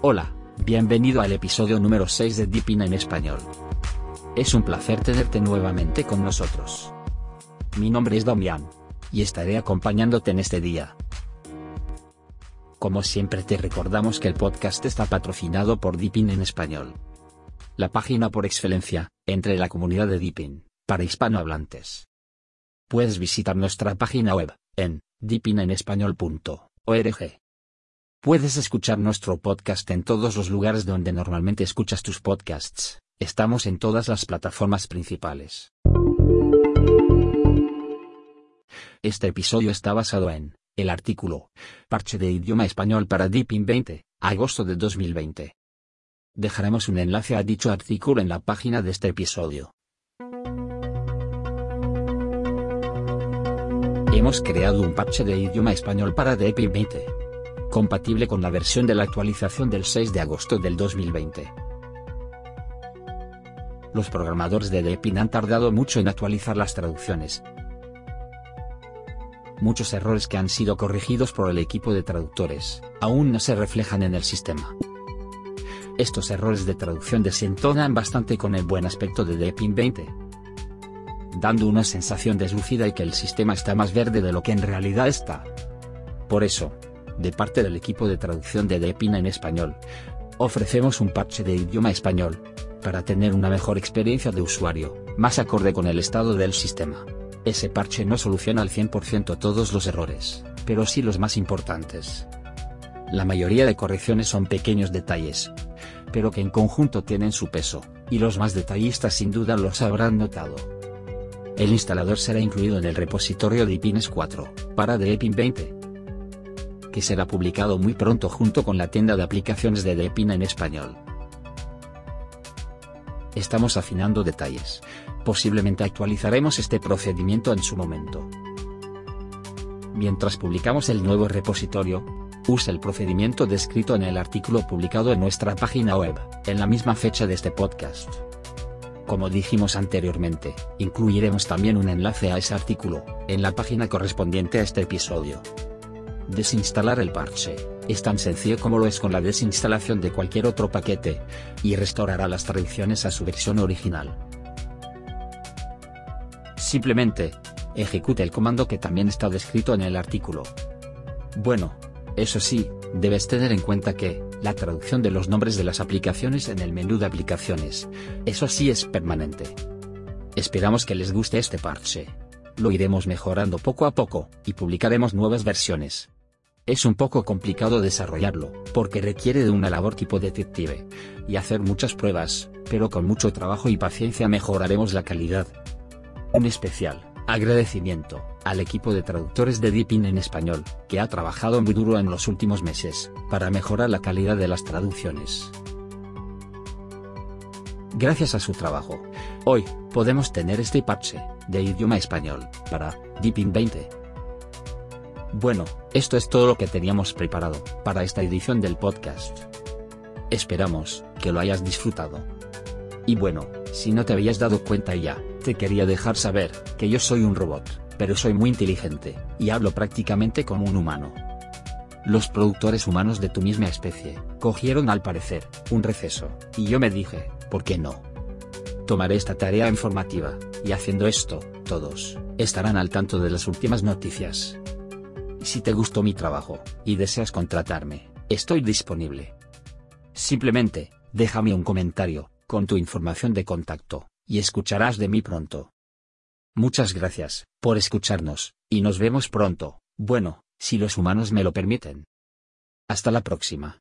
Hola, bienvenido al episodio número 6 de Deepin en español. Es un placer tenerte nuevamente con nosotros. Mi nombre es Damián, y estaré acompañándote en este día. Como siempre te recordamos que el podcast está patrocinado por Deepin en español. La página por excelencia, entre la comunidad de Deepin, para hispanohablantes. Puedes visitar nuestra página web, en deepinenespañol.org. Puedes escuchar nuestro podcast en todos los lugares donde normalmente escuchas tus podcasts. Estamos en todas las plataformas principales. Este episodio está basado en el artículo Parche de idioma español para Deepin 20, agosto de 2020. Dejaremos un enlace a dicho artículo en la página de este episodio. Hemos creado un parche de idioma español para Deepin 20 compatible con la versión de la actualización del 6 de agosto del 2020. Los programadores de Deepin han tardado mucho en actualizar las traducciones. Muchos errores que han sido corregidos por el equipo de traductores, aún no se reflejan en el sistema. Estos errores de traducción desentonan bastante con el buen aspecto de Deepin 20, dando una sensación deslucida y que el sistema está más verde de lo que en realidad está. Por eso, de parte del equipo de traducción de Depina en español. Ofrecemos un parche de idioma español, para tener una mejor experiencia de usuario, más acorde con el estado del sistema. Ese parche no soluciona al 100% todos los errores, pero sí los más importantes. La mayoría de correcciones son pequeños detalles, pero que en conjunto tienen su peso, y los más detallistas sin duda los habrán notado. El instalador será incluido en el repositorio de IPINES 4, para Deepin 20, será publicado muy pronto junto con la tienda de aplicaciones de Depina en español. Estamos afinando detalles, posiblemente actualizaremos este procedimiento en su momento. Mientras publicamos el nuevo repositorio, usa el procedimiento descrito en el artículo publicado en nuestra página web, en la misma fecha de este podcast. Como dijimos anteriormente, incluiremos también un enlace a ese artículo, en la página correspondiente a este episodio. Desinstalar el parche, es tan sencillo como lo es con la desinstalación de cualquier otro paquete, y restaurará las traducciones a su versión original. Simplemente, ejecute el comando que también está descrito en el artículo. Bueno, eso sí, debes tener en cuenta que, la traducción de los nombres de las aplicaciones en el menú de aplicaciones, eso sí es permanente. Esperamos que les guste este parche. Lo iremos mejorando poco a poco, y publicaremos nuevas versiones. Es un poco complicado desarrollarlo, porque requiere de una labor tipo detective, y hacer muchas pruebas, pero con mucho trabajo y paciencia mejoraremos la calidad. Un especial agradecimiento al equipo de traductores de Deepin en español, que ha trabajado muy duro en los últimos meses, para mejorar la calidad de las traducciones. Gracias a su trabajo, hoy, podemos tener este parche, de idioma español, para Deepin 20. Bueno, esto es todo lo que teníamos preparado para esta edición del podcast. Esperamos que lo hayas disfrutado. Y bueno, si no te habías dado cuenta ya, te quería dejar saber que yo soy un robot, pero soy muy inteligente, y hablo prácticamente como un humano. Los productores humanos de tu misma especie, cogieron al parecer, un receso, y yo me dije, ¿por qué no? Tomaré esta tarea informativa, y haciendo esto, todos, estarán al tanto de las últimas noticias. Si te gustó mi trabajo, y deseas contratarme, estoy disponible. Simplemente, déjame un comentario, con tu información de contacto, y escucharás de mí pronto. Muchas gracias, por escucharnos, y nos vemos pronto, bueno, si los humanos me lo permiten. Hasta la próxima.